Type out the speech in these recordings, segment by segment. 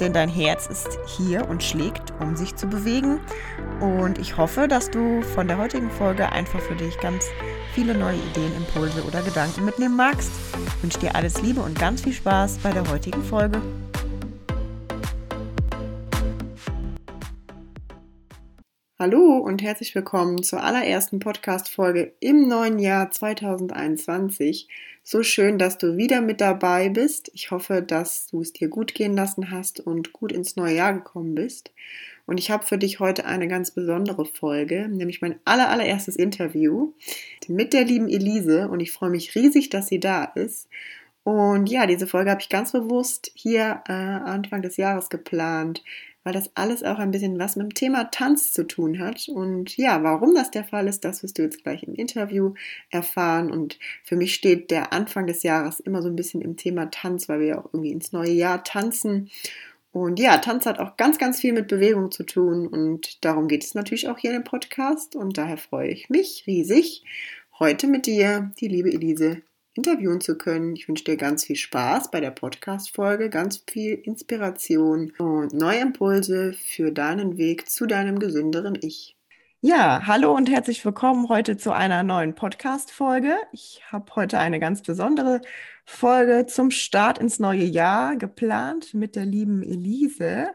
denn dein Herz ist hier und schlägt, um sich zu bewegen. Und ich hoffe, dass du von der heutigen Folge einfach für dich ganz viele neue Ideen, Impulse oder Gedanken mitnehmen magst. Ich wünsche dir alles Liebe und ganz viel Spaß bei der heutigen Folge. Hallo und herzlich willkommen zur allerersten Podcast-Folge im neuen Jahr 2021. So schön, dass du wieder mit dabei bist. Ich hoffe, dass du es dir gut gehen lassen hast und gut ins neue Jahr gekommen bist. Und ich habe für dich heute eine ganz besondere Folge, nämlich mein aller, allererstes Interview mit der lieben Elise. Und ich freue mich riesig, dass sie da ist. Und ja, diese Folge habe ich ganz bewusst hier äh, Anfang des Jahres geplant, weil das alles auch ein bisschen was mit dem Thema Tanz zu tun hat. Und ja, warum das der Fall ist, das wirst du jetzt gleich im Interview erfahren. Und für mich steht der Anfang des Jahres immer so ein bisschen im Thema Tanz, weil wir ja auch irgendwie ins neue Jahr tanzen. Und ja, Tanz hat auch ganz, ganz viel mit Bewegung zu tun. Und darum geht es natürlich auch hier dem Podcast. Und daher freue ich mich riesig, heute mit dir, die liebe Elise, interviewen zu können. Ich wünsche dir ganz viel Spaß bei der Podcast-Folge, ganz viel Inspiration und neue Impulse für deinen Weg zu deinem gesünderen Ich. Ja, hallo und herzlich willkommen heute zu einer neuen Podcast-Folge. Ich habe heute eine ganz besondere Folge zum Start ins neue Jahr geplant mit der lieben Elise.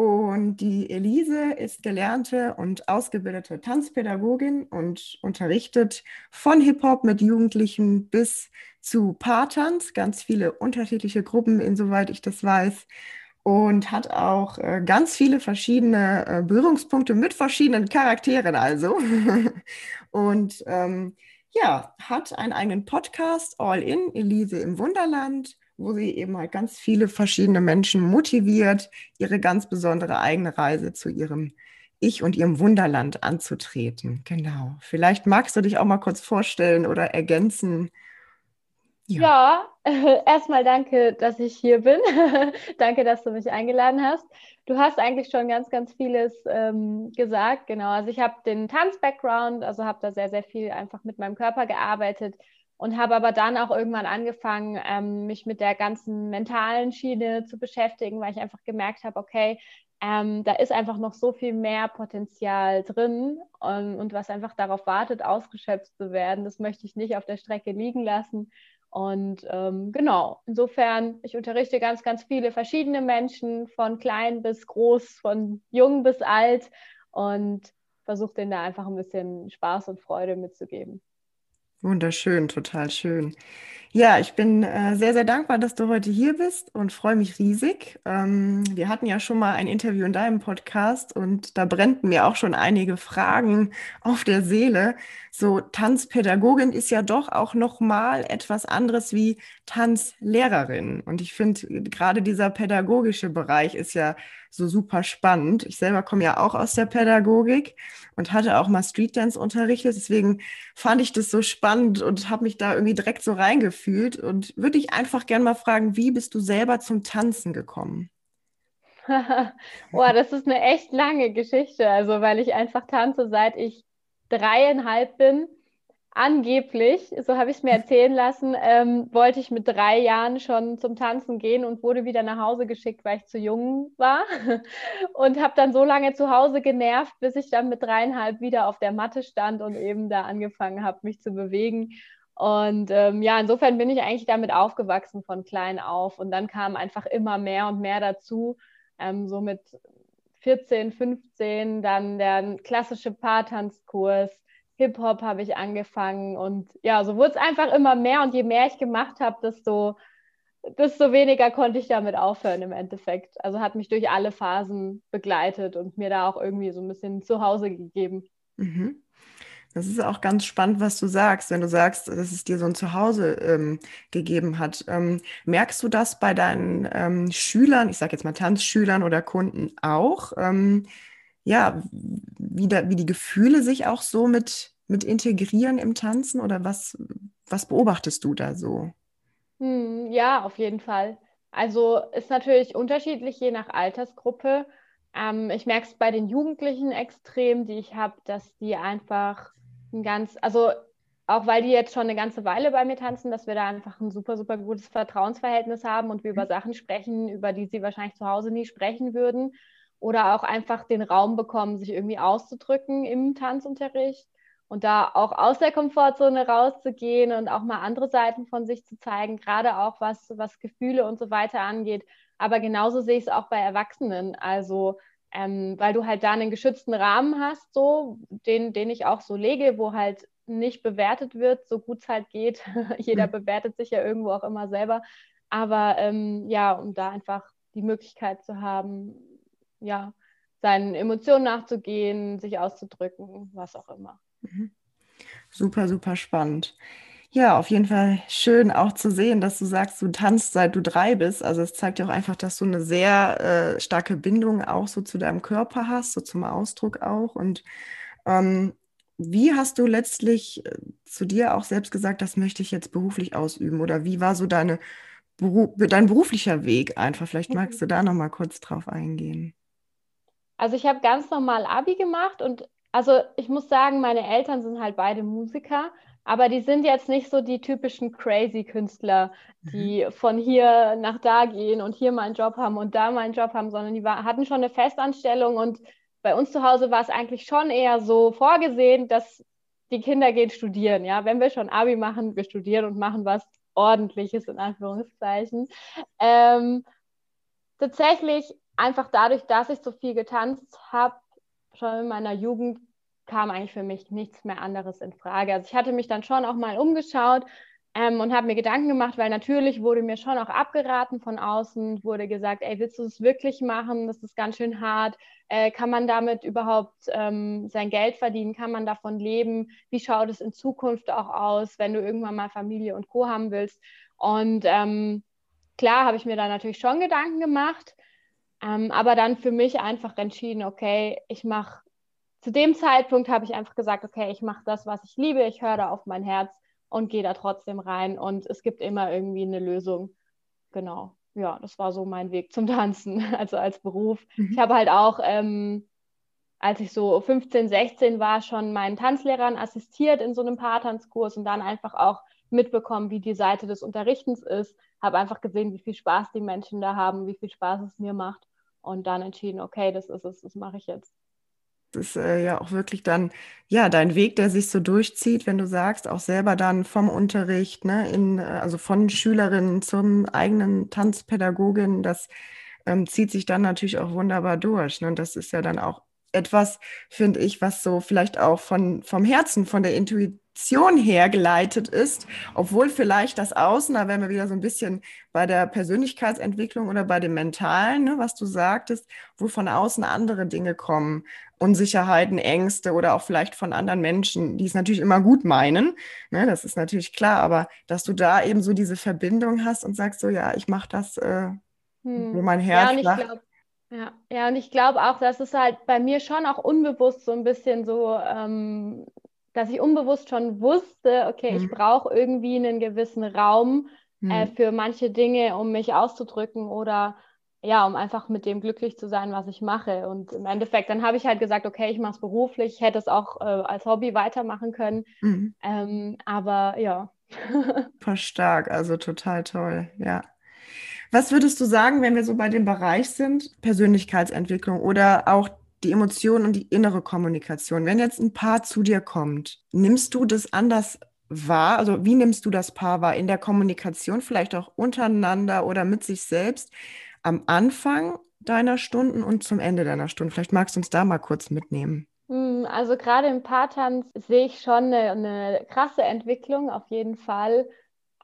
Und die Elise ist gelernte und ausgebildete Tanzpädagogin und unterrichtet von Hip-Hop mit Jugendlichen bis zu Paartanz, ganz viele unterschiedliche Gruppen, insoweit ich das weiß. Und hat auch äh, ganz viele verschiedene äh, Berührungspunkte mit verschiedenen Charakteren, also. und ähm, ja, hat einen eigenen Podcast, All In, Elise im Wunderland wo sie eben halt ganz viele verschiedene Menschen motiviert, ihre ganz besondere eigene Reise zu ihrem Ich und ihrem Wunderland anzutreten. Genau. Vielleicht magst du dich auch mal kurz vorstellen oder ergänzen. Ja, ja erstmal danke, dass ich hier bin. danke, dass du mich eingeladen hast. Du hast eigentlich schon ganz, ganz vieles ähm, gesagt. Genau. Also ich habe den Tanz-Background, also habe da sehr, sehr viel einfach mit meinem Körper gearbeitet und habe aber dann auch irgendwann angefangen, ähm, mich mit der ganzen mentalen Schiene zu beschäftigen, weil ich einfach gemerkt habe, okay, ähm, da ist einfach noch so viel mehr Potenzial drin und, und, was einfach darauf wartet, ausgeschöpft zu werden. Das möchte ich nicht auf der Strecke liegen lassen. Und ähm, genau, insofern, ich unterrichte ganz, ganz viele verschiedene Menschen, von klein bis groß, von jung bis alt und versuche denen da einfach ein bisschen Spaß und Freude mitzugeben. Wunderschön, total schön. Ja, ich bin äh, sehr, sehr dankbar, dass du heute hier bist und freue mich riesig. Ähm, wir hatten ja schon mal ein Interview in deinem Podcast und da brennten mir auch schon einige Fragen auf der Seele. So Tanzpädagogin ist ja doch auch noch mal etwas anderes wie Tanzlehrerin und ich finde gerade dieser pädagogische Bereich ist ja so super spannend. Ich selber komme ja auch aus der Pädagogik und hatte auch mal Street Dance unterrichtet. Deswegen fand ich das so spannend und habe mich da irgendwie direkt so reingefühlt und würde ich einfach gerne mal fragen, wie bist du selber zum Tanzen gekommen? Boah, das ist eine echt lange Geschichte. Also, weil ich einfach tanze, seit ich dreieinhalb bin angeblich, so habe ich es mir erzählen lassen, ähm, wollte ich mit drei Jahren schon zum Tanzen gehen und wurde wieder nach Hause geschickt, weil ich zu jung war. Und habe dann so lange zu Hause genervt, bis ich dann mit dreieinhalb wieder auf der Matte stand und eben da angefangen habe, mich zu bewegen. Und ähm, ja, insofern bin ich eigentlich damit aufgewachsen von klein auf. Und dann kam einfach immer mehr und mehr dazu. Ähm, so mit 14, 15 dann der klassische Paartanzkurs Hip-Hop habe ich angefangen und ja, so wurde es einfach immer mehr und je mehr ich gemacht habe, desto, desto weniger konnte ich damit aufhören im Endeffekt. Also hat mich durch alle Phasen begleitet und mir da auch irgendwie so ein bisschen zu Hause gegeben. Mhm. Das ist auch ganz spannend, was du sagst, wenn du sagst, dass es dir so ein Zuhause ähm, gegeben hat. Ähm, merkst du das bei deinen ähm, Schülern, ich sage jetzt mal Tanzschülern oder Kunden auch? Ja, wie, da, wie die Gefühle sich auch so mit, mit integrieren im Tanzen oder was, was beobachtest du da so? Hm, ja, auf jeden Fall. Also ist natürlich unterschiedlich je nach Altersgruppe. Ähm, ich merke es bei den Jugendlichen extrem, die ich habe, dass die einfach ein ganz, also auch weil die jetzt schon eine ganze Weile bei mir tanzen, dass wir da einfach ein super, super gutes Vertrauensverhältnis haben und wir über mhm. Sachen sprechen, über die sie wahrscheinlich zu Hause nie sprechen würden. Oder auch einfach den Raum bekommen, sich irgendwie auszudrücken im Tanzunterricht und da auch aus der Komfortzone rauszugehen und auch mal andere Seiten von sich zu zeigen, gerade auch was, was Gefühle und so weiter angeht. Aber genauso sehe ich es auch bei Erwachsenen. Also ähm, weil du halt da einen geschützten Rahmen hast, so, den, den ich auch so lege, wo halt nicht bewertet wird, so gut es halt geht. Jeder mhm. bewertet sich ja irgendwo auch immer selber. Aber ähm, ja, um da einfach die Möglichkeit zu haben, ja, seinen Emotionen nachzugehen, sich auszudrücken, was auch immer. Mhm. Super, super spannend. Ja, auf jeden Fall schön auch zu sehen, dass du sagst, du tanzt seit du drei bist. Also es zeigt ja auch einfach, dass du eine sehr äh, starke Bindung auch so zu deinem Körper hast, so zum Ausdruck auch. Und ähm, wie hast du letztlich äh, zu dir auch selbst gesagt, das möchte ich jetzt beruflich ausüben? Oder wie war so deine dein beruflicher Weg einfach? Vielleicht magst du da noch mal kurz drauf eingehen. Also ich habe ganz normal Abi gemacht und also ich muss sagen, meine Eltern sind halt beide Musiker, aber die sind jetzt nicht so die typischen crazy Künstler, die mhm. von hier nach da gehen und hier mal einen Job haben und da mal einen Job haben, sondern die war, hatten schon eine Festanstellung und bei uns zu Hause war es eigentlich schon eher so vorgesehen, dass die Kinder gehen studieren. Ja, wenn wir schon Abi machen, wir studieren und machen was Ordentliches in Anführungszeichen. Ähm, tatsächlich einfach dadurch, dass ich so viel getanzt habe, schon in meiner Jugend kam eigentlich für mich nichts mehr anderes in Frage. Also ich hatte mich dann schon auch mal umgeschaut, ähm, und habe mir Gedanken gemacht, weil natürlich wurde mir schon auch abgeraten von außen, wurde gesagt, ey, willst du es wirklich machen? Das ist ganz schön hart. Äh, kann man damit überhaupt ähm, sein Geld verdienen? Kann man davon leben? Wie schaut es in Zukunft auch aus, wenn du irgendwann mal Familie und Co. haben willst? Und ähm, klar habe ich mir da natürlich schon Gedanken gemacht, ähm, aber dann für mich einfach entschieden, okay, ich mache, zu dem Zeitpunkt habe ich einfach gesagt, okay, ich mache das, was ich liebe, ich höre da auf mein Herz und gehe da trotzdem rein und es gibt immer irgendwie eine Lösung. Genau. Ja, das war so mein Weg zum Tanzen, also als Beruf. Mhm. Ich habe halt auch, ähm, als ich so 15, 16 war, schon meinen Tanzlehrern assistiert in so einem Paartanzkurs und dann einfach auch mitbekommen, wie die Seite des Unterrichtens ist. Habe einfach gesehen, wie viel Spaß die Menschen da haben, wie viel Spaß es mir macht und dann entschieden, okay, das ist es, das mache ich jetzt ist äh, ja auch wirklich dann, ja, dein Weg, der sich so durchzieht, wenn du sagst, auch selber dann vom Unterricht, ne, in, äh, also von Schülerinnen zum eigenen Tanzpädagogin, das ähm, zieht sich dann natürlich auch wunderbar durch. Ne? Und das ist ja dann auch etwas, finde ich, was so vielleicht auch von, vom Herzen, von der Intuition hergeleitet ist, obwohl vielleicht das Außen, da wären wir wieder so ein bisschen bei der Persönlichkeitsentwicklung oder bei dem Mentalen, ne, was du sagtest, wo von außen andere Dinge kommen, Unsicherheiten, Ängste oder auch vielleicht von anderen Menschen, die es natürlich immer gut meinen, ne, das ist natürlich klar, aber dass du da eben so diese Verbindung hast und sagst so, ja, ich mache das, äh, hm. wo mein Herz ja, lacht. Ja, ja, und ich glaube auch, dass es halt bei mir schon auch unbewusst so ein bisschen so, ähm, dass ich unbewusst schon wusste, okay, mhm. ich brauche irgendwie einen gewissen Raum äh, mhm. äh, für manche Dinge, um mich auszudrücken oder ja, um einfach mit dem glücklich zu sein, was ich mache. Und im Endeffekt, dann habe ich halt gesagt, okay, ich mache es beruflich, ich hätte es auch äh, als Hobby weitermachen können. Mhm. Ähm, aber ja. Super stark, also total toll, ja. Was würdest du sagen, wenn wir so bei dem Bereich sind, Persönlichkeitsentwicklung oder auch die Emotionen und die innere Kommunikation? Wenn jetzt ein Paar zu dir kommt, nimmst du das anders wahr? Also wie nimmst du das Paar wahr? In der Kommunikation, vielleicht auch untereinander oder mit sich selbst am Anfang deiner Stunden und zum Ende deiner Stunden? Vielleicht magst du uns da mal kurz mitnehmen. Hm, also gerade im Paartanz sehe ich schon eine, eine krasse Entwicklung auf jeden Fall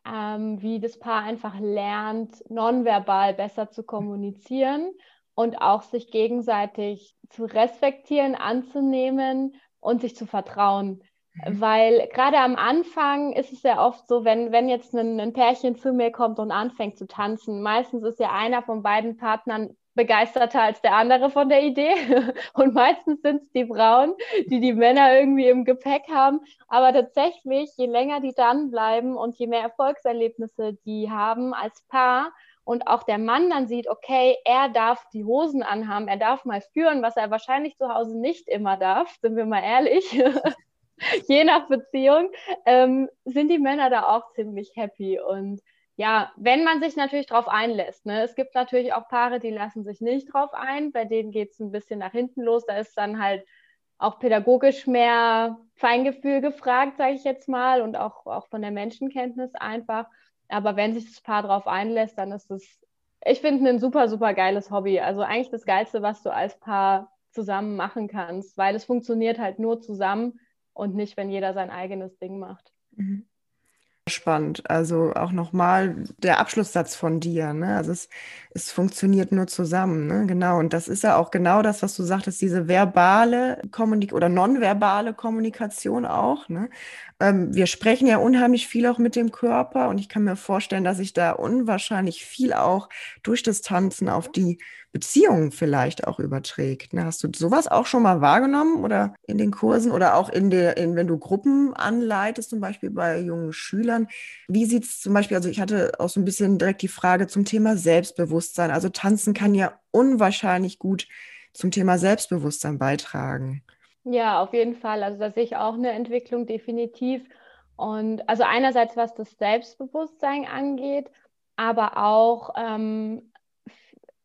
ähm, wie das Paar einfach lernt, nonverbal besser zu kommunizieren und auch sich gegenseitig zu respektieren, anzunehmen und sich zu vertrauen. Mhm. Weil gerade am Anfang ist es ja oft so, wenn, wenn jetzt ein, ein Pärchen zu mir kommt und anfängt zu tanzen, meistens ist ja einer von beiden Partnern begeisterter als der andere von der Idee. Und meistens sind es die Frauen, die die Männer irgendwie im Gepäck haben. Aber tatsächlich, je länger die dann bleiben und je mehr Erfolgserlebnisse die haben als Paar und auch der Mann dann sieht, okay, er darf die Hosen anhaben, er darf mal führen, was er wahrscheinlich zu Hause nicht immer darf, sind wir mal ehrlich. je nach Beziehung, ähm, sind die Männer da auch ziemlich happy. Und ja, wenn man sich natürlich darauf einlässt. Ne? Es gibt natürlich auch Paare, die lassen sich nicht drauf ein, bei denen geht es ein bisschen nach hinten los. Da ist dann halt auch pädagogisch mehr Feingefühl gefragt, sage ich jetzt mal, und auch, auch von der Menschenkenntnis einfach. Aber wenn sich das Paar darauf einlässt, dann ist es, ich finde, ein super, super geiles Hobby. Also eigentlich das Geilste, was du als Paar zusammen machen kannst, weil es funktioniert halt nur zusammen und nicht, wenn jeder sein eigenes Ding macht. Mhm spannend. Also auch nochmal der Abschlusssatz von dir. Ne? Also es, es funktioniert nur zusammen. Ne? Genau. Und das ist ja auch genau das, was du sagtest, diese verbale Kommunik oder nonverbale Kommunikation auch. Ne? Ähm, wir sprechen ja unheimlich viel auch mit dem Körper und ich kann mir vorstellen, dass sich da unwahrscheinlich viel auch durch das Tanzen auf die Beziehungen vielleicht auch überträgt. Ne? Hast du sowas auch schon mal wahrgenommen oder in den Kursen oder auch in der, in, wenn du Gruppen anleitest, zum Beispiel bei jungen Schülern? Wie sieht es zum Beispiel, also ich hatte auch so ein bisschen direkt die Frage zum Thema Selbstbewusstsein. Also tanzen kann ja unwahrscheinlich gut zum Thema Selbstbewusstsein beitragen. Ja, auf jeden Fall. Also da sehe ich auch eine Entwicklung definitiv. Und also einerseits, was das Selbstbewusstsein angeht, aber auch ähm,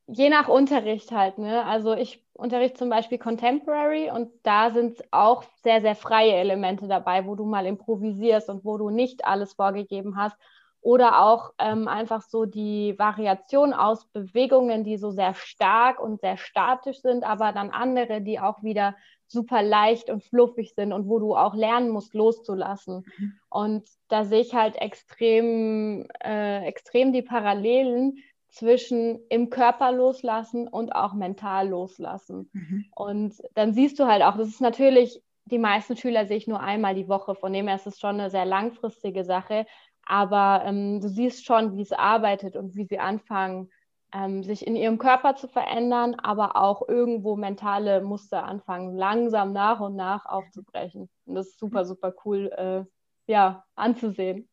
je nach Unterricht halt. Ne? Also ich unterrichte zum Beispiel Contemporary und da sind auch sehr, sehr freie Elemente dabei, wo du mal improvisierst und wo du nicht alles vorgegeben hast. Oder auch ähm, einfach so die Variation aus Bewegungen, die so sehr stark und sehr statisch sind, aber dann andere, die auch wieder super leicht und fluffig sind und wo du auch lernen musst, loszulassen. Mhm. Und da sehe ich halt extrem, äh, extrem die Parallelen zwischen im Körper loslassen und auch mental loslassen. Mhm. Und dann siehst du halt auch, das ist natürlich, die meisten Schüler sehe ich nur einmal die Woche, von dem her ist es schon eine sehr langfristige Sache. Aber ähm, du siehst schon, wie es arbeitet und wie sie anfangen, ähm, sich in ihrem Körper zu verändern, aber auch irgendwo mentale Muster anfangen, langsam nach und nach aufzubrechen. Und das ist super, super cool, äh, ja, anzusehen.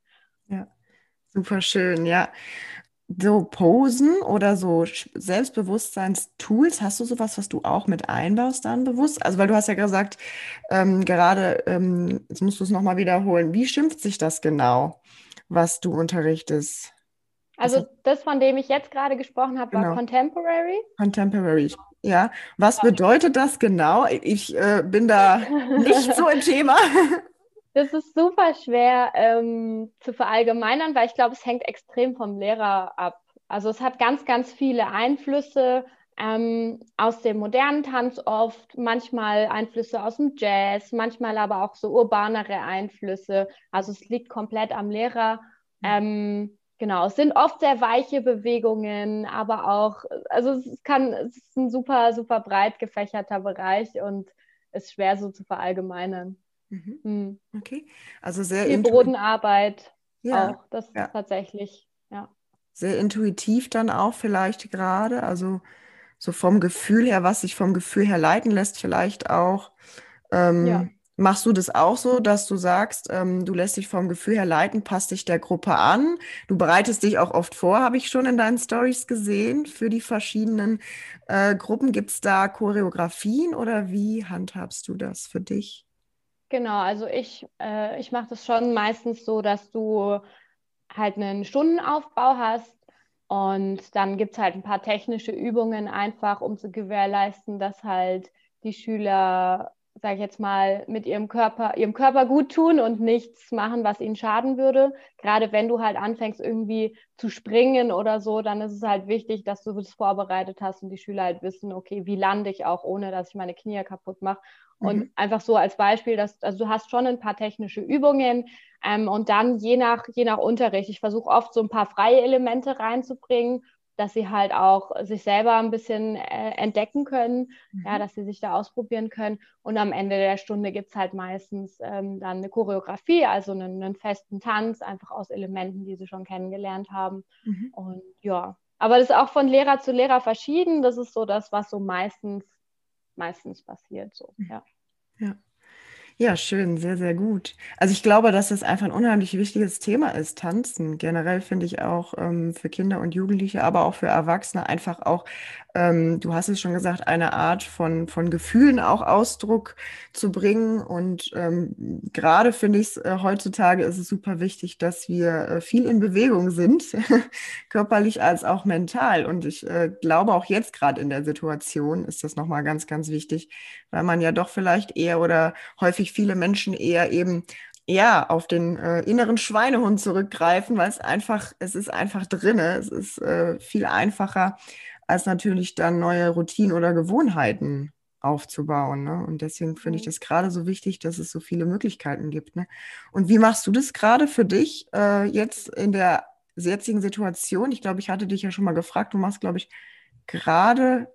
Ja, super schön, ja so Posen oder so Selbstbewusstseinstools, hast du sowas, was du auch mit einbaust dann bewusst? Also, weil du hast ja gesagt, ähm, gerade, ähm, jetzt musst du es nochmal wiederholen, wie schimpft sich das genau, was du unterrichtest? Also das, von dem ich jetzt gerade gesprochen habe, war genau. Contemporary. Contemporary, ja. Was bedeutet das genau? Ich äh, bin da nicht so im Thema. Das ist super schwer ähm, zu verallgemeinern, weil ich glaube, es hängt extrem vom Lehrer ab. Also es hat ganz, ganz viele Einflüsse ähm, aus dem modernen Tanz oft, manchmal Einflüsse aus dem Jazz, manchmal aber auch so urbanere Einflüsse. Also es liegt komplett am Lehrer. Ähm, genau, es sind oft sehr weiche Bewegungen, aber auch, also es kann, es ist ein super, super breit gefächerter Bereich und ist schwer so zu verallgemeinern. Mhm. Mhm. Okay, also sehr Viel Bodenarbeit ja. auch, das ja. tatsächlich, ja. Sehr intuitiv dann auch vielleicht gerade, also so vom Gefühl her, was sich vom Gefühl her leiten lässt, vielleicht auch. Ähm, ja. Machst du das auch so, dass du sagst, ähm, du lässt dich vom Gefühl her leiten, passt dich der Gruppe an? Du bereitest dich auch oft vor, habe ich schon in deinen Stories gesehen, für die verschiedenen äh, Gruppen. Gibt es da Choreografien oder wie handhabst du das für dich? Genau, also ich, äh, ich mache das schon meistens so, dass du halt einen Stundenaufbau hast und dann gibt es halt ein paar technische Übungen einfach, um zu gewährleisten, dass halt die Schüler, sage ich jetzt mal, mit ihrem Körper, ihrem Körper gut tun und nichts machen, was ihnen schaden würde. Gerade wenn du halt anfängst, irgendwie zu springen oder so, dann ist es halt wichtig, dass du das vorbereitet hast und die Schüler halt wissen, okay, wie lande ich auch, ohne dass ich meine Knie kaputt mache. Und mhm. einfach so als Beispiel, dass also du hast schon ein paar technische Übungen ähm, und dann je nach, je nach Unterricht, ich versuche oft so ein paar freie Elemente reinzubringen, dass sie halt auch sich selber ein bisschen äh, entdecken können, mhm. ja, dass sie sich da ausprobieren können. Und am Ende der Stunde gibt es halt meistens ähm, dann eine Choreografie, also einen, einen, festen Tanz, einfach aus Elementen, die sie schon kennengelernt haben. Mhm. Und ja, Aber das ist auch von Lehrer zu Lehrer verschieden. Das ist so das, was so meistens, meistens passiert. So, ja. Ja. Ja, schön, sehr, sehr gut. Also ich glaube, dass das einfach ein unheimlich wichtiges Thema ist, Tanzen. Generell finde ich auch ähm, für Kinder und Jugendliche, aber auch für Erwachsene einfach auch ähm, du hast es schon gesagt, eine Art von, von Gefühlen auch Ausdruck zu bringen. Und ähm, gerade finde ich es äh, heutzutage ist es super wichtig, dass wir äh, viel in Bewegung sind, körperlich als auch mental. Und ich äh, glaube auch jetzt gerade in der Situation ist das nochmal ganz, ganz wichtig, weil man ja doch vielleicht eher oder häufig viele Menschen eher eben ja, auf den äh, inneren Schweinehund zurückgreifen, weil es einfach, es ist einfach drinne. Es ist äh, viel einfacher, als natürlich dann neue Routinen oder Gewohnheiten aufzubauen. Ne? Und deswegen finde ich mhm. das gerade so wichtig, dass es so viele Möglichkeiten gibt. Ne? Und wie machst du das gerade für dich äh, jetzt in der jetzigen Situation? Ich glaube, ich hatte dich ja schon mal gefragt, du machst, glaube ich, gerade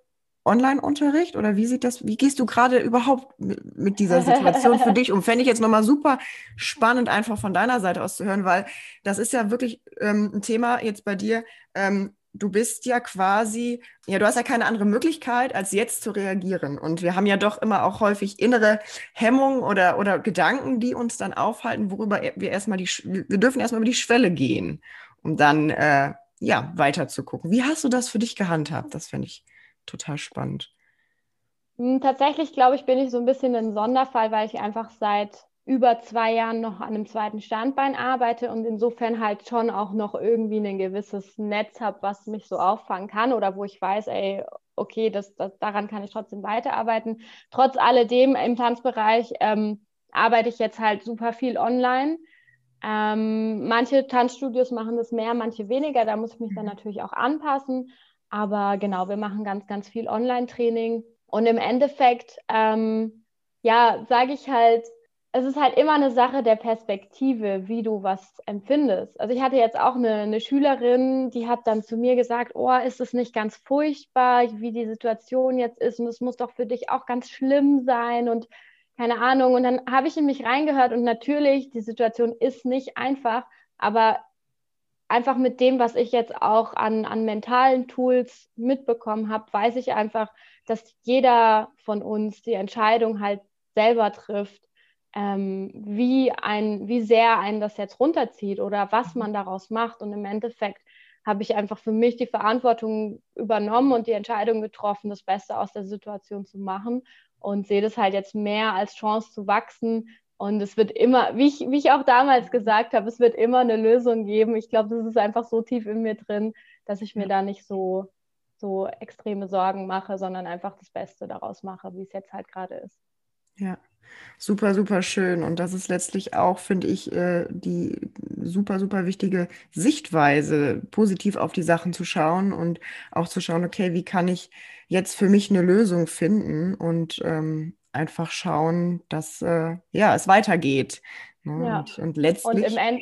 Online-Unterricht oder wie sieht das, wie gehst du gerade überhaupt mit, dieser Situation für dich um? Fände ich jetzt nochmal super spannend, einfach von deiner Seite aus zu hören, weil das ist ja wirklich ähm, ein Thema jetzt bei dir. Ähm, du bist ja quasi, ja, du hast ja keine andere Möglichkeit, als jetzt zu reagieren. Und wir haben ja doch immer auch häufig innere Hemmungen oder, oder Gedanken, die uns dann aufhalten, worüber wir erstmal die, wir dürfen erstmal über die Schwelle gehen, um dann, äh, ja, weiter zu gucken. Wie hast du das für dich gehandhabt? Das finde ich total spannend. Hm, tatsächlich, glaube ich, bin ich so ein bisschen ein Sonderfall, weil ich einfach seit über zwei Jahren noch an einem zweiten Standbein arbeite und insofern halt schon auch noch irgendwie ein gewisses Netz habe, was mich so auffangen kann oder wo ich weiß, ey, okay, das, das, daran kann ich trotzdem weiterarbeiten. Trotz alledem im Tanzbereich ähm, arbeite ich jetzt halt super viel online. Ähm, manche Tanzstudios machen das mehr, manche weniger. Da muss ich mich dann mhm. natürlich auch anpassen. Aber genau, wir machen ganz, ganz viel Online-Training. Und im Endeffekt, ähm, ja, sage ich halt, es ist halt immer eine Sache der Perspektive, wie du was empfindest. Also ich hatte jetzt auch eine, eine, Schülerin, die hat dann zu mir gesagt, oh, ist es nicht ganz furchtbar, wie die Situation jetzt ist und es muss doch für dich auch ganz schlimm sein und keine Ahnung. Und dann habe ich in mich reingehört und natürlich, die Situation ist nicht einfach, aber einfach mit dem, was ich jetzt auch an, an mentalen Tools mitbekommen habe, weiß ich einfach, dass jeder von uns die Entscheidung halt selber trifft ähm, wie, ein, wie sehr einen das jetzt runterzieht oder was man daraus macht. Und im Endeffekt habe ich einfach für mich die Verantwortung übernommen und die Entscheidung getroffen, das Beste aus der Situation zu machen und sehe das halt jetzt mehr als Chance zu wachsen. Und es wird immer, wie ich, wie ich auch damals gesagt habe, es wird immer eine Lösung geben. Ich glaube, das ist einfach so tief in mir drin, dass ich mir da nicht so, so extreme Sorgen mache, sondern einfach das Beste daraus mache, wie es jetzt halt gerade ist. Ja, Super, super schön. Und das ist letztlich auch, finde ich, äh, die super, super wichtige Sichtweise, positiv auf die Sachen zu schauen und auch zu schauen, okay, wie kann ich jetzt für mich eine Lösung finden und ähm, einfach schauen, dass äh, ja, es weitergeht. Ne? Ja. Und, und letztlich. Und im End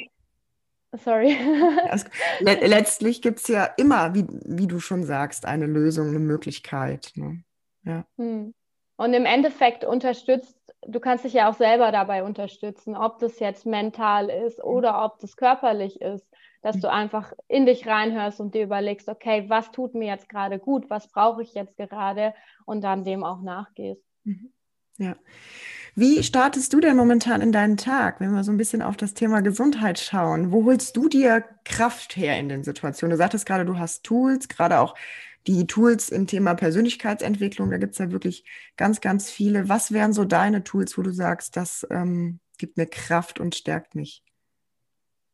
Sorry. le letztlich gibt es ja immer, wie, wie du schon sagst, eine Lösung, eine Möglichkeit. Ne? Ja. Hm. Und im Endeffekt unterstützt du kannst dich ja auch selber dabei unterstützen, ob das jetzt mental ist mhm. oder ob das körperlich ist, dass du mhm. einfach in dich reinhörst und dir überlegst, okay, was tut mir jetzt gerade gut, was brauche ich jetzt gerade und dann dem auch nachgehst. Mhm. Ja. Wie startest du denn momentan in deinen Tag, wenn wir so ein bisschen auf das Thema Gesundheit schauen? Wo holst du dir Kraft her in den Situationen? Du sagtest gerade, du hast Tools, gerade auch die Tools im Thema Persönlichkeitsentwicklung, da gibt es ja wirklich ganz, ganz viele. Was wären so deine Tools, wo du sagst, das ähm, gibt mir Kraft und stärkt mich?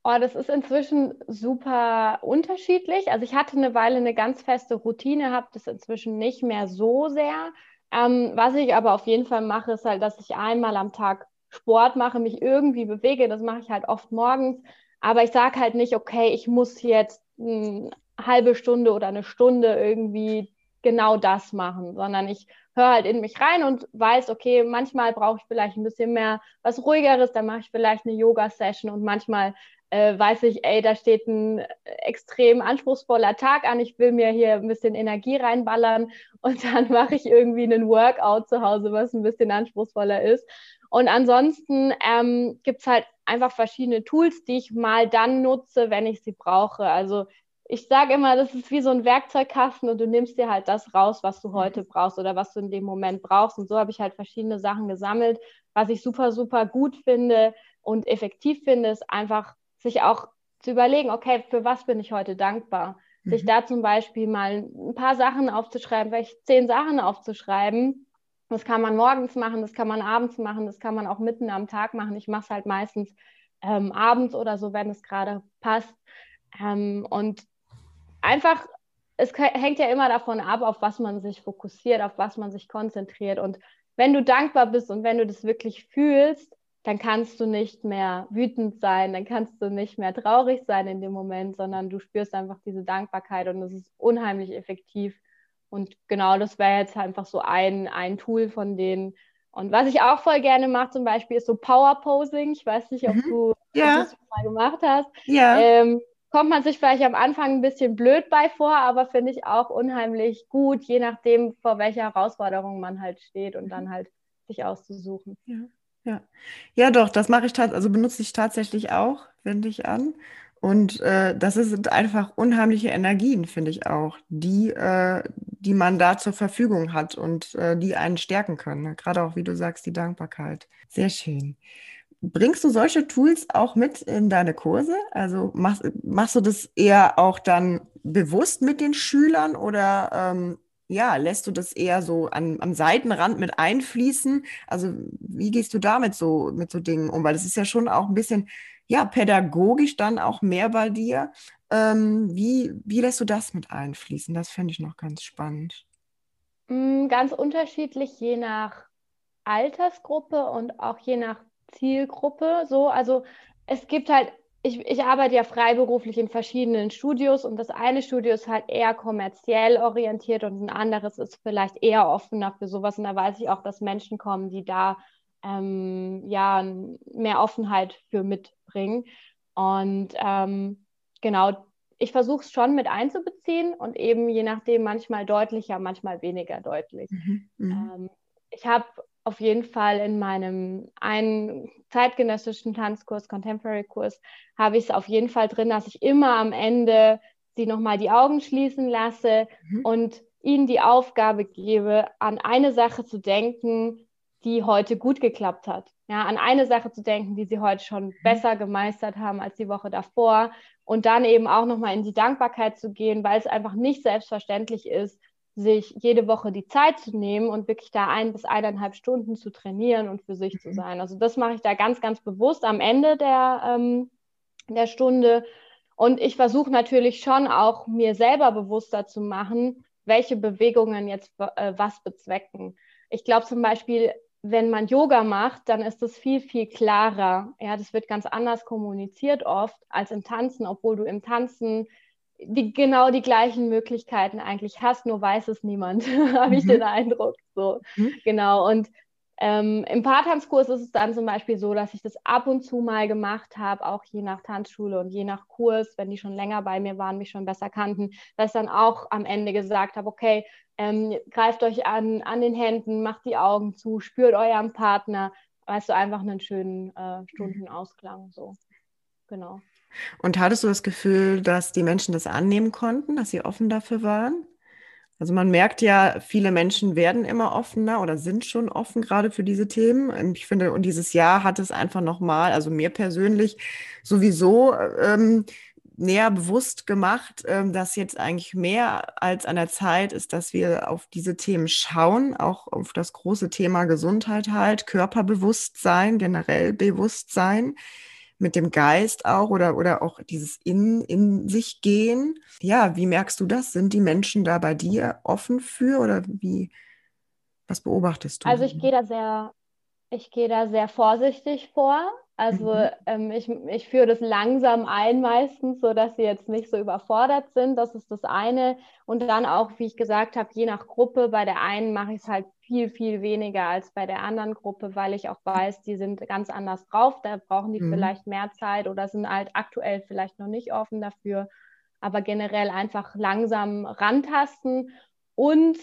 Oh, das ist inzwischen super unterschiedlich. Also ich hatte eine Weile eine ganz feste Routine, habe das inzwischen nicht mehr so sehr. Ähm, was ich aber auf jeden Fall mache, ist halt, dass ich einmal am Tag Sport mache, mich irgendwie bewege. Das mache ich halt oft morgens. Aber ich sage halt nicht, okay, ich muss jetzt hm, halbe Stunde oder eine Stunde irgendwie genau das machen, sondern ich höre halt in mich rein und weiß, okay, manchmal brauche ich vielleicht ein bisschen mehr was ruhigeres, dann mache ich vielleicht eine Yoga-Session und manchmal äh, weiß ich, ey, da steht ein extrem anspruchsvoller Tag an, ich will mir hier ein bisschen Energie reinballern und dann mache ich irgendwie einen Workout zu Hause, was ein bisschen anspruchsvoller ist. Und ansonsten ähm, gibt es halt einfach verschiedene Tools, die ich mal dann nutze, wenn ich sie brauche. Also ich sage immer, das ist wie so ein Werkzeugkasten und du nimmst dir halt das raus, was du heute brauchst oder was du in dem Moment brauchst. Und so habe ich halt verschiedene Sachen gesammelt. Was ich super, super gut finde und effektiv finde, ist einfach sich auch zu überlegen, okay, für was bin ich heute dankbar? Mhm. Sich da zum Beispiel mal ein paar Sachen aufzuschreiben, vielleicht zehn Sachen aufzuschreiben. Das kann man morgens machen, das kann man abends machen, das kann man auch mitten am Tag machen. Ich mache es halt meistens ähm, abends oder so, wenn es gerade passt. Ähm, und einfach, es hängt ja immer davon ab, auf was man sich fokussiert, auf was man sich konzentriert. Und wenn du dankbar bist und wenn du das wirklich fühlst, dann kannst du nicht mehr wütend sein, dann kannst du nicht mehr traurig sein in dem Moment, sondern du spürst einfach diese Dankbarkeit und es ist unheimlich effektiv. Und genau das wäre jetzt einfach so ein, ein Tool von denen. Und was ich auch voll gerne mache, zum Beispiel, ist so Power Posing. Ich weiß nicht, ob mhm. du ja. das mal gemacht hast. Ja. Ähm, kommt man sich vielleicht am Anfang ein bisschen blöd bei vor, aber finde ich auch unheimlich gut, je nachdem, vor welcher Herausforderung man halt steht und dann halt sich auszusuchen. Ja, ja. ja doch, das mache ich tatsächlich, also benutze ich tatsächlich auch, wende ich an. Und äh, das sind einfach unheimliche Energien, finde ich auch, die, äh, die man da zur Verfügung hat und äh, die einen stärken können. Gerade auch, wie du sagst, die Dankbarkeit. Sehr schön. Bringst du solche Tools auch mit in deine Kurse? Also machst, machst du das eher auch dann bewusst mit den Schülern oder ähm, ja, lässt du das eher so an, am Seitenrand mit einfließen? Also wie gehst du damit so mit so Dingen um? Weil das ist ja schon auch ein bisschen ja pädagogisch dann auch mehr bei dir. Ähm, wie, wie lässt du das mit einfließen? Das fände ich noch ganz spannend. Mm, ganz unterschiedlich, je nach Altersgruppe und auch je nach Zielgruppe. So, also es gibt halt, ich, ich arbeite ja freiberuflich in verschiedenen Studios und das eine Studio ist halt eher kommerziell orientiert und ein anderes ist vielleicht eher offener für sowas. Und da weiß ich auch, dass Menschen kommen, die da ähm, ja mehr Offenheit für mitbringen. Und ähm, genau, ich versuche es schon mit einzubeziehen und eben je nachdem manchmal deutlicher, manchmal weniger deutlich. Mhm, mhm. ähm, ich habe auf jeden Fall in meinem einen zeitgenössischen Tanzkurs, Contemporary-Kurs, habe ich es auf jeden Fall drin, dass ich immer am Ende sie nochmal die Augen schließen lasse mhm. und ihnen die Aufgabe gebe, an eine Sache zu denken, die heute gut geklappt hat. Ja, an eine Sache zu denken, die sie heute schon mhm. besser gemeistert haben als die Woche davor. Und dann eben auch nochmal in die Dankbarkeit zu gehen, weil es einfach nicht selbstverständlich ist, sich jede Woche die Zeit zu nehmen und wirklich da ein bis eineinhalb Stunden zu trainieren und für sich zu mhm. sein. Also das mache ich da ganz, ganz bewusst am Ende der, ähm, der Stunde. Und ich versuche natürlich schon auch mir selber bewusster zu machen, welche Bewegungen jetzt äh, was bezwecken. Ich glaube zum Beispiel, wenn man Yoga macht, dann ist das viel, viel klarer. Ja, das wird ganz anders kommuniziert oft als im Tanzen, obwohl du im Tanzen die genau die gleichen Möglichkeiten eigentlich hast, nur weiß es niemand, habe ich mhm. den Eindruck. So, mhm. genau. Und ähm, im Paartanzkurs ist es dann zum Beispiel so, dass ich das ab und zu mal gemacht habe, auch je nach Tanzschule und je nach Kurs, wenn die schon länger bei mir waren, mich schon besser kannten, dass ich dann auch am Ende gesagt habe, okay, ähm, greift euch an, an den Händen, macht die Augen zu, spürt euren Partner, weißt du, einfach einen schönen äh, Stundenausklang. So, genau. Und hattest du das Gefühl, dass die Menschen das annehmen konnten, dass sie offen dafür waren? Also man merkt ja, viele Menschen werden immer offener oder sind schon offen gerade für diese Themen. Ich finde, und dieses Jahr hat es einfach nochmal, also mir persönlich sowieso ähm, näher bewusst gemacht, ähm, dass jetzt eigentlich mehr als an der Zeit ist, dass wir auf diese Themen schauen, auch auf das große Thema Gesundheit halt, Körperbewusstsein, generell Bewusstsein mit dem Geist auch oder, oder auch dieses in, in sich gehen. Ja, wie merkst du das? Sind die Menschen da bei dir offen für oder wie, was beobachtest du? Also ich gehe da sehr, ich gehe da sehr vorsichtig vor. Also mhm. ähm, ich, ich führe das langsam ein meistens, so dass sie jetzt nicht so überfordert sind. Das ist das eine. Und dann auch, wie ich gesagt habe, je nach Gruppe. Bei der einen mache ich es halt viel, viel weniger als bei der anderen Gruppe, weil ich auch weiß, die sind ganz anders drauf. Da brauchen die mhm. vielleicht mehr Zeit oder sind halt aktuell vielleicht noch nicht offen dafür. Aber generell einfach langsam rantasten und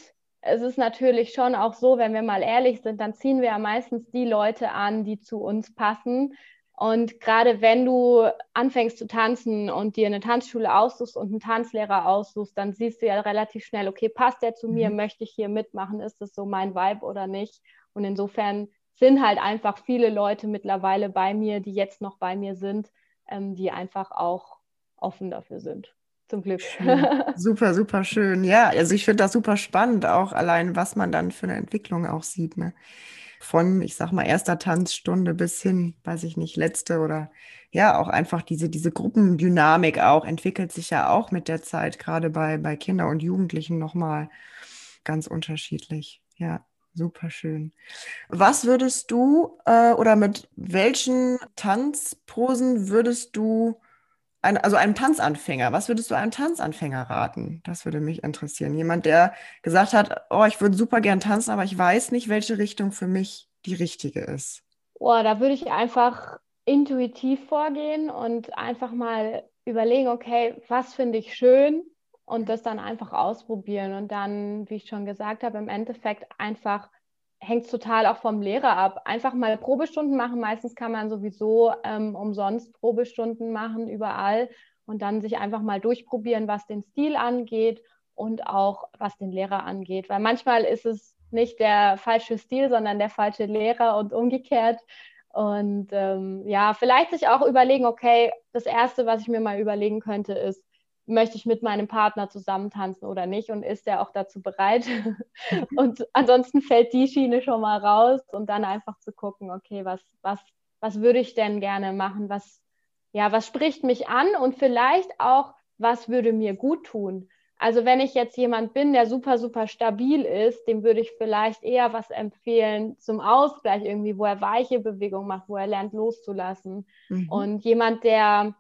es ist natürlich schon auch so, wenn wir mal ehrlich sind, dann ziehen wir ja meistens die Leute an, die zu uns passen. Und gerade wenn du anfängst zu tanzen und dir eine Tanzschule aussuchst und einen Tanzlehrer aussuchst, dann siehst du ja relativ schnell, okay, passt der zu mir, mhm. möchte ich hier mitmachen, ist das so mein Vibe oder nicht? Und insofern sind halt einfach viele Leute mittlerweile bei mir, die jetzt noch bei mir sind, ähm, die einfach auch offen dafür sind. Zum Glück. super, super schön. Ja, also ich finde das super spannend, auch allein, was man dann für eine Entwicklung auch sieht. Ne? Von, ich sag mal, erster Tanzstunde bis hin, weiß ich nicht, letzte oder ja, auch einfach diese, diese Gruppendynamik auch entwickelt sich ja auch mit der Zeit, gerade bei, bei Kindern und Jugendlichen nochmal ganz unterschiedlich. Ja, super schön. Was würdest du äh, oder mit welchen Tanzposen würdest du ein, also einem Tanzanfänger, was würdest du einem Tanzanfänger raten? Das würde mich interessieren. Jemand, der gesagt hat, oh, ich würde super gern tanzen, aber ich weiß nicht, welche Richtung für mich die richtige ist. Oh, da würde ich einfach intuitiv vorgehen und einfach mal überlegen, okay, was finde ich schön und das dann einfach ausprobieren und dann, wie ich schon gesagt habe, im Endeffekt einfach hängt total auch vom Lehrer ab. Einfach mal Probestunden machen. Meistens kann man sowieso ähm, umsonst Probestunden machen, überall. Und dann sich einfach mal durchprobieren, was den Stil angeht und auch was den Lehrer angeht. Weil manchmal ist es nicht der falsche Stil, sondern der falsche Lehrer und umgekehrt. Und ähm, ja, vielleicht sich auch überlegen, okay, das Erste, was ich mir mal überlegen könnte, ist, möchte ich mit meinem Partner zusammen tanzen oder nicht und ist er auch dazu bereit? und ansonsten fällt die Schiene schon mal raus und dann einfach zu gucken, okay, was, was, was würde ich denn gerne machen? Was, ja, was spricht mich an und vielleicht auch, was würde mir gut tun? Also wenn ich jetzt jemand bin, der super, super stabil ist, dem würde ich vielleicht eher was empfehlen zum Ausgleich irgendwie, wo er weiche Bewegungen macht, wo er lernt loszulassen. Mhm. Und jemand, der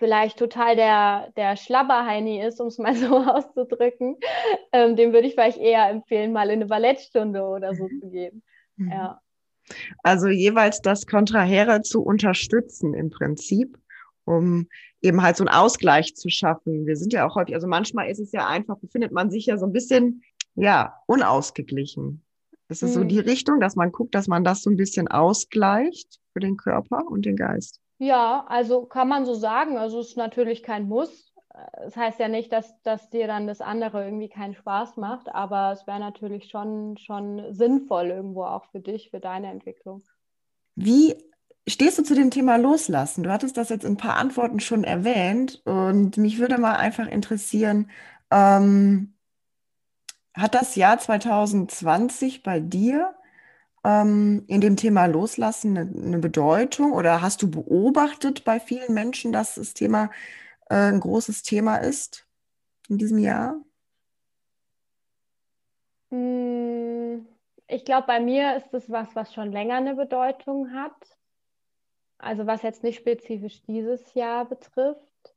vielleicht total der, der Schlabberheini ist, um es mal so auszudrücken, ähm, dem würde ich vielleicht eher empfehlen, mal in eine Ballettstunde oder so mhm. zu gehen. Mhm. Ja. Also jeweils das Kontrahere zu unterstützen im Prinzip, um eben halt so einen Ausgleich zu schaffen. Wir sind ja auch häufig, also manchmal ist es ja einfach, befindet man sich ja so ein bisschen, ja, unausgeglichen. Es ist mhm. so die Richtung, dass man guckt, dass man das so ein bisschen ausgleicht für den Körper und den Geist. Ja, also kann man so sagen. Also es ist natürlich kein Muss. Das heißt ja nicht, dass, dass dir dann das andere irgendwie keinen Spaß macht, aber es wäre natürlich schon, schon sinnvoll irgendwo auch für dich, für deine Entwicklung. Wie stehst du zu dem Thema Loslassen? Du hattest das jetzt in ein paar Antworten schon erwähnt und mich würde mal einfach interessieren, ähm, hat das Jahr 2020 bei dir ähm, in dem Thema Loslassen eine, eine, Bedeutung? Oder hast du beobachtet bei vielen Menschen, dass das Thema äh, ein großes Thema ist in diesem Jahr? Hm, ich glaube, bei mir ist es was, was schon länger eine Bedeutung hat. Also was jetzt nicht spezifisch dieses Jahr betrifft.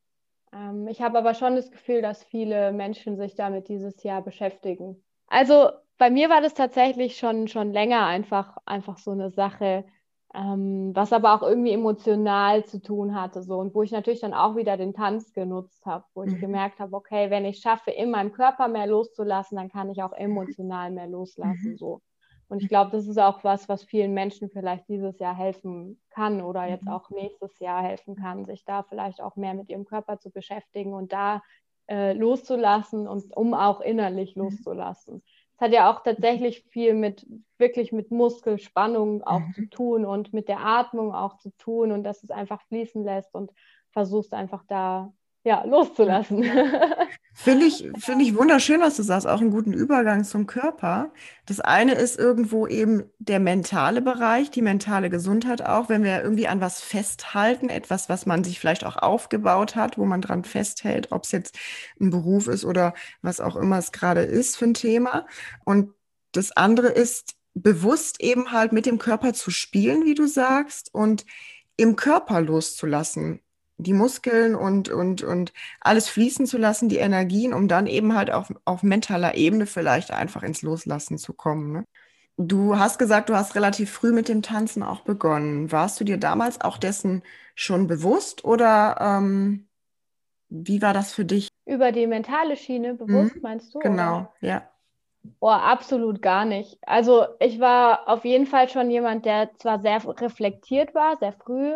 Ähm, ich habe aber schon das Gefühl, dass viele Menschen sich damit dieses Jahr beschäftigen. Also bei mir war das tatsächlich schon, schon länger einfach, einfach so eine Sache, ähm, was aber auch irgendwie emotional zu tun hatte. So. Und wo ich natürlich dann auch wieder den Tanz genutzt habe, wo ich mhm. gemerkt habe, okay, wenn ich schaffe, in meinem Körper mehr loszulassen, dann kann ich auch emotional mehr loslassen. Mhm. So. Und ich glaube, das ist auch was, was vielen Menschen vielleicht dieses Jahr helfen kann oder jetzt mhm. auch nächstes Jahr helfen kann, sich da vielleicht auch mehr mit ihrem Körper zu beschäftigen und da äh, loszulassen und um auch innerlich mhm. loszulassen hat ja auch tatsächlich viel mit wirklich mit Muskelspannung auch mhm. zu tun und mit der Atmung auch zu tun und dass es einfach fließen lässt und versuchst einfach da ja, loszulassen. Finde ich, finde ich wunderschön, was du sagst, auch einen guten Übergang zum Körper. Das eine ist irgendwo eben der mentale Bereich, die mentale Gesundheit auch, wenn wir irgendwie an was festhalten, etwas, was man sich vielleicht auch aufgebaut hat, wo man dran festhält, ob es jetzt ein Beruf ist oder was auch immer es gerade ist für ein Thema. Und das andere ist bewusst eben halt mit dem Körper zu spielen, wie du sagst, und im Körper loszulassen die Muskeln und, und, und alles fließen zu lassen, die Energien, um dann eben halt auf, auf mentaler Ebene vielleicht einfach ins Loslassen zu kommen. Ne? Du hast gesagt, du hast relativ früh mit dem Tanzen auch begonnen. Warst du dir damals auch dessen schon bewusst oder ähm, wie war das für dich? Über die mentale Schiene bewusst, mhm, meinst du? Genau, oder? ja. Oh, absolut gar nicht. Also ich war auf jeden Fall schon jemand, der zwar sehr reflektiert war, sehr früh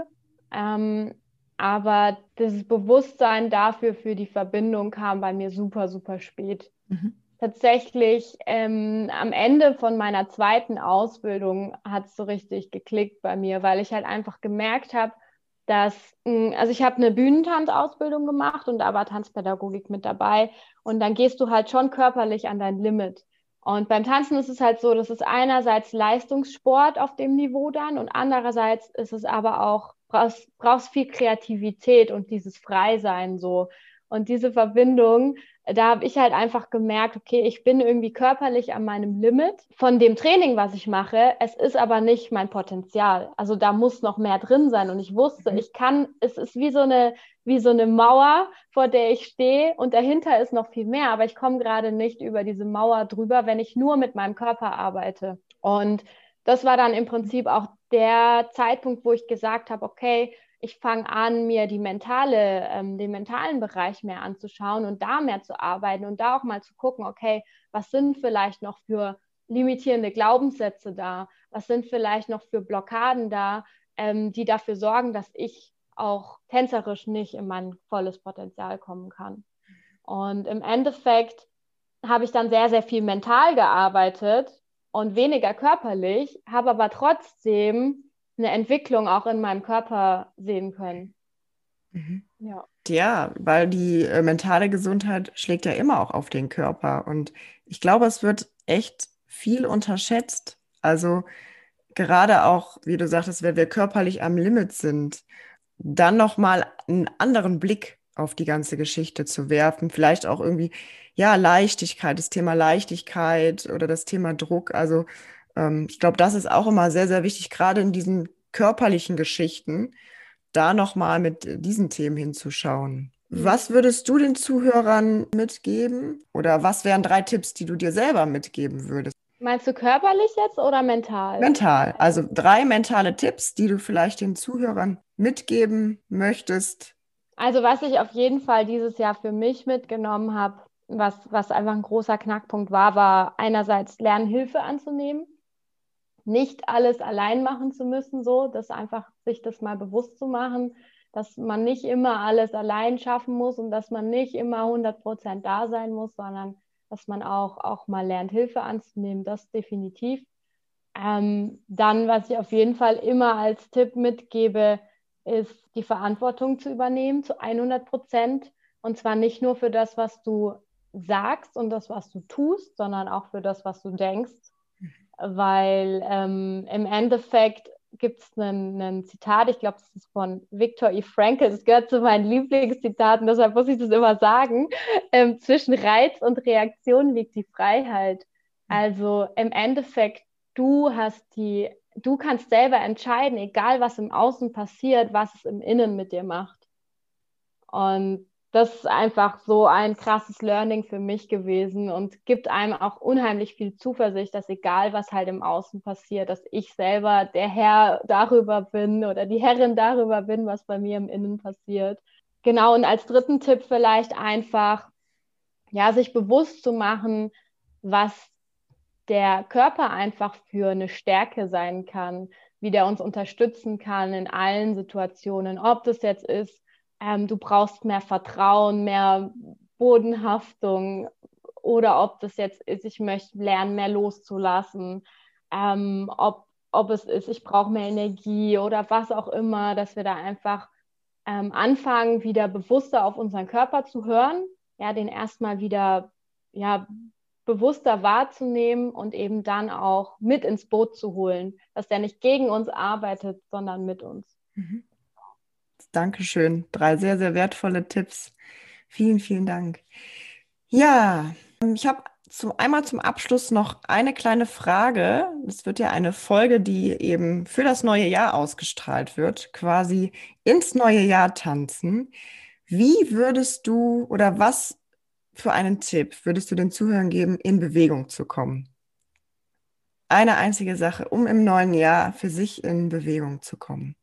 Ähm, aber das Bewusstsein dafür, für die Verbindung kam bei mir super, super spät. Mhm. Tatsächlich ähm, am Ende von meiner zweiten Ausbildung hat es so richtig geklickt bei mir, weil ich halt einfach gemerkt habe, dass, hm, also ich habe eine Bühnentanzausbildung gemacht und da war Tanzpädagogik mit dabei und dann gehst du halt schon körperlich an dein Limit. Und beim Tanzen ist es halt so, das ist einerseits Leistungssport auf dem Niveau dann und andererseits ist es aber auch, brauchst, brauchst viel Kreativität und dieses Freisein so. Und diese Verbindung, da habe ich halt einfach gemerkt, okay, ich bin irgendwie körperlich an meinem Limit von dem Training, was ich mache. Es ist aber nicht mein Potenzial. Also da muss noch mehr drin sein. Und ich wusste, mhm. ich kann, es ist wie so eine, wie so eine Mauer, vor der ich stehe und dahinter ist noch viel mehr. Aber ich komme gerade nicht über diese Mauer drüber, wenn ich nur mit meinem Körper arbeite. Und das war dann im Prinzip auch der Zeitpunkt, wo ich gesagt habe, okay, ich fange an, mir die mentale, ähm, den mentalen Bereich mehr anzuschauen und da mehr zu arbeiten und da auch mal zu gucken, okay, was sind vielleicht noch für limitierende Glaubenssätze da? Was sind vielleicht noch für Blockaden da, ähm, die dafür sorgen, dass ich auch tänzerisch nicht in mein volles Potenzial kommen kann? Und im Endeffekt habe ich dann sehr, sehr viel mental gearbeitet und weniger körperlich, habe aber trotzdem eine Entwicklung auch in meinem Körper sehen können. Mhm. Ja. ja, weil die äh, mentale Gesundheit schlägt ja immer auch auf den Körper. Und ich glaube, es wird echt viel unterschätzt. Also gerade auch, wie du sagtest, wenn wir körperlich am Limit sind, dann nochmal einen anderen Blick auf die ganze Geschichte zu werfen. Vielleicht auch irgendwie, ja, Leichtigkeit, das Thema Leichtigkeit oder das Thema Druck. Also ähm, ich glaube, das ist auch immer sehr, sehr wichtig, gerade in diesen körperlichen Geschichten, da nochmal mit diesen Themen hinzuschauen. Mhm. Was würdest du den Zuhörern mitgeben? Oder was wären drei Tipps, die du dir selber mitgeben würdest? Meinst du körperlich jetzt oder mental? Mental. Also drei mentale Tipps, die du vielleicht den Zuhörern mitgeben möchtest. Also was ich auf jeden Fall dieses Jahr für mich mitgenommen habe, was, was einfach ein großer Knackpunkt war, war einerseits Lernhilfe anzunehmen nicht alles allein machen zu müssen, so, dass einfach sich das mal bewusst zu machen, dass man nicht immer alles allein schaffen muss und dass man nicht immer 100 Prozent da sein muss, sondern dass man auch, auch mal lernt, Hilfe anzunehmen, das definitiv. Ähm, dann, was ich auf jeden Fall immer als Tipp mitgebe, ist die Verantwortung zu übernehmen zu 100 Prozent. Und zwar nicht nur für das, was du sagst und das, was du tust, sondern auch für das, was du denkst weil ähm, im Endeffekt gibt es ein Zitat, ich glaube, das ist von Viktor E. Frankl, das gehört zu meinen Lieblingszitaten, deshalb muss ich das immer sagen. Ähm, zwischen Reiz und Reaktion liegt die Freiheit. Also im Endeffekt, du hast die, du kannst selber entscheiden, egal was im Außen passiert, was es im Innen mit dir macht. Und das ist einfach so ein krasses Learning für mich gewesen und gibt einem auch unheimlich viel Zuversicht, dass egal was halt im Außen passiert, dass ich selber der Herr darüber bin oder die Herrin darüber bin, was bei mir im Innen passiert. Genau, und als dritten Tipp vielleicht einfach, ja, sich bewusst zu machen, was der Körper einfach für eine Stärke sein kann, wie der uns unterstützen kann in allen Situationen, ob das jetzt ist, ähm, du brauchst mehr Vertrauen, mehr Bodenhaftung oder ob das jetzt ist, ich möchte lernen, mehr loszulassen, ähm, ob, ob es ist, ich brauche mehr Energie oder was auch immer, dass wir da einfach ähm, anfangen, wieder bewusster auf unseren Körper zu hören, ja, den erstmal wieder ja, bewusster wahrzunehmen und eben dann auch mit ins Boot zu holen, dass der nicht gegen uns arbeitet, sondern mit uns. Mhm. Dankeschön. Drei sehr, sehr wertvolle Tipps. Vielen, vielen Dank. Ja, ich habe zum, einmal zum Abschluss noch eine kleine Frage. Es wird ja eine Folge, die eben für das neue Jahr ausgestrahlt wird, quasi ins neue Jahr tanzen. Wie würdest du oder was für einen Tipp würdest du den Zuhörern geben, in Bewegung zu kommen? Eine einzige Sache, um im neuen Jahr für sich in Bewegung zu kommen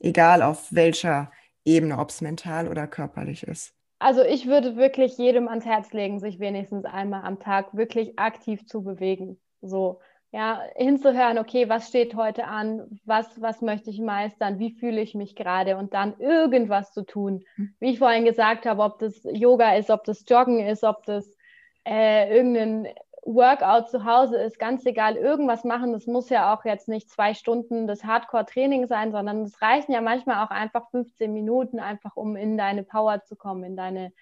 egal auf welcher Ebene, ob es mental oder körperlich ist. Also ich würde wirklich jedem ans Herz legen, sich wenigstens einmal am Tag wirklich aktiv zu bewegen. So, ja, hinzuhören, okay, was steht heute an, was, was möchte ich meistern, wie fühle ich mich gerade und dann irgendwas zu tun. Hm. Wie ich vorhin gesagt habe, ob das Yoga ist, ob das Joggen ist, ob das äh, irgendein Workout zu Hause ist, ganz egal, irgendwas machen. Das muss ja auch jetzt nicht zwei Stunden das Hardcore-Training sein, sondern es reichen ja manchmal auch einfach 15 Minuten, einfach um in deine Power zu kommen, in deine,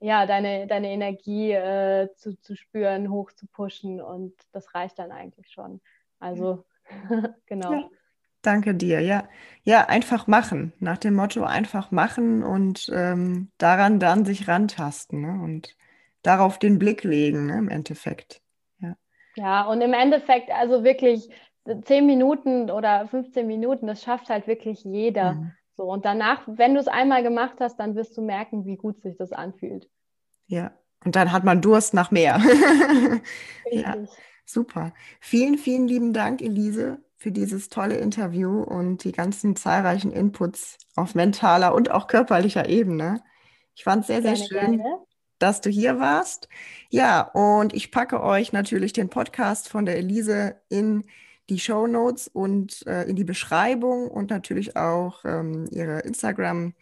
ja, deine, deine Energie äh, zu, zu spüren, hoch zu pushen und das reicht dann eigentlich schon. Also, genau. Ja. Danke dir. Ja, ja, einfach machen. Nach dem Motto einfach machen und ähm, daran dann sich rantasten ne? und darauf den Blick legen, ne? im Endeffekt. Ja. und im Endeffekt, also wirklich 10 Minuten oder 15 Minuten, das schafft halt wirklich jeder. Mhm. So, und danach, wenn du es einmal gemacht hast, dann wirst du merken, wie gut sich das anfühlt. Ja, und dann hat man Durst nach mehr. ja, super. Vielen, vielen lieben Dank, Elise, für dieses tolle Interview und die ganzen zahlreichen Inputs auf mentaler und auch körperlicher Ebene. Ich fand es sehr, sehr schön, gerne. Dass du hier warst. Ja, und ich packe euch natürlich den Podcast von der Elise in die Show Notes und äh, in die Beschreibung und natürlich auch ähm, ihre Instagram-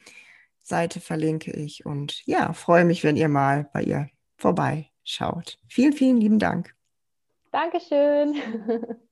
Seite verlinke ich und ja, freue mich, wenn ihr mal bei ihr vorbeischaut. Vielen, vielen lieben Dank. Dankeschön.